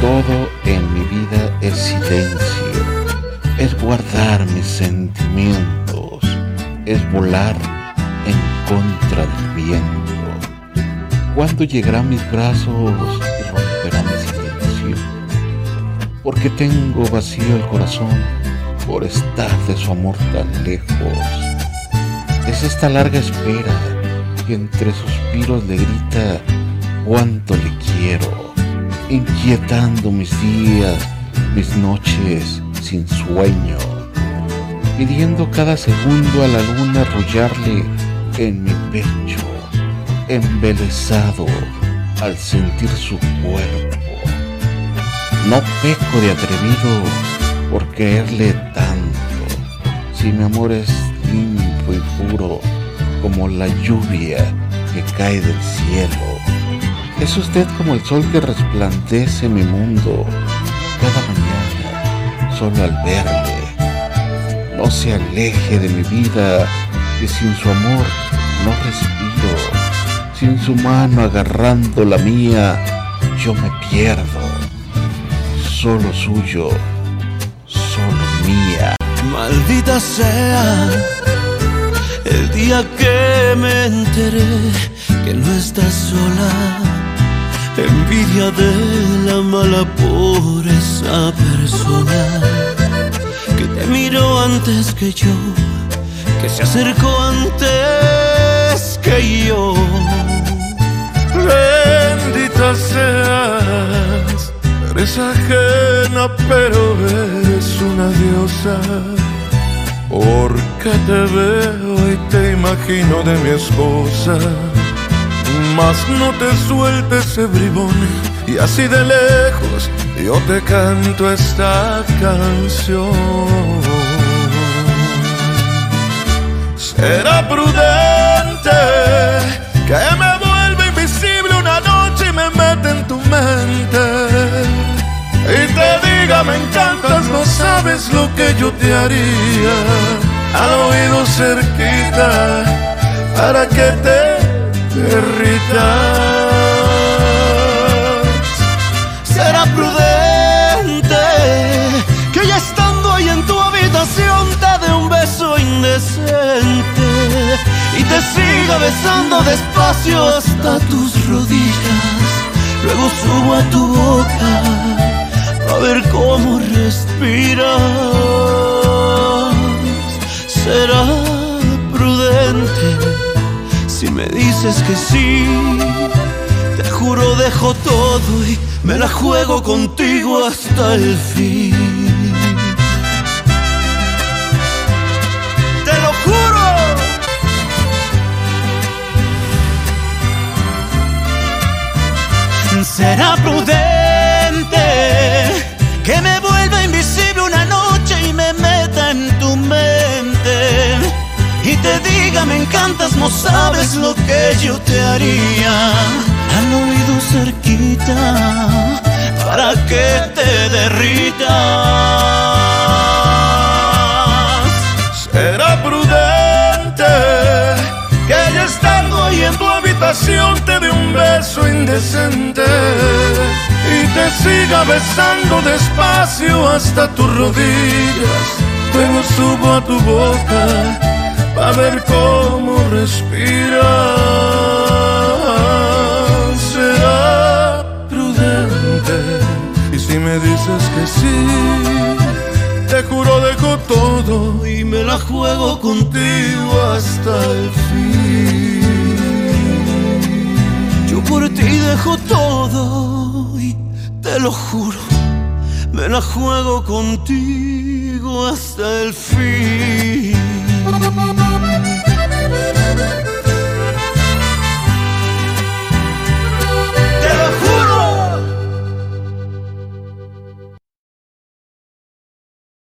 Todo en mi vida es silencio, es guardar mis sentimientos, es volar en contra del viento. ¿Cuándo llegarán mis brazos y romperán mi silencio? Porque tengo vacío el corazón por estar de su amor tan lejos. Es esta larga espera que entre suspiros le grita cuánto le quiero, inquietando mis días, mis noches sin sueño, pidiendo cada segundo a la luna arrullarle en mi pecho, embelesado al sentir su cuerpo. No peco de atrevido por quererle tanto, si mi amor es limpio y puro como la lluvia que cae del cielo. Es usted como el sol que resplandece mi mundo cada mañana, solo al verle. No se aleje de mi vida, que sin su amor no respiro. Sin su mano agarrando la mía, yo me pierdo. Solo suyo, solo mía. Maldita sea el día que me enteré que no estás sola. Envidia de la mala por esa persona que te miró antes que yo, que se acercó antes que yo. Bendita seas, eres ajena pero eres una diosa. Porque te veo y te imagino de mi esposa. Mas no te sueltes ese bribón. Y así de lejos yo te canto esta canción. Será prudente que me vuelva invisible una noche y me meta en tu mente. Y te diga me encantas, no sabes lo que yo te haría al oído cerquita para que te Será prudente que ya estando ahí en tu habitación te dé un beso indecente y te siga besando despacio hasta tus rodillas. Luego subo a tu boca a ver cómo respiras. Será prudente si me dices que sí, te juro dejo todo y me la juego contigo hasta el fin. Te lo juro. Será prudente que me vuelva te diga me encantas, no sabes lo que yo te haría al oído cerquita para que te derritas. Será prudente que ya estando ahí en tu habitación te dé un beso indecente y te siga besando despacio hasta tus rodillas. Luego subo a tu boca a ver cómo respiras. Será prudente. Y si me dices que sí, te juro dejo todo y me la juego contigo hasta el fin. Yo por ti dejo todo y te lo juro, me la juego contigo hasta el fin. Thank you.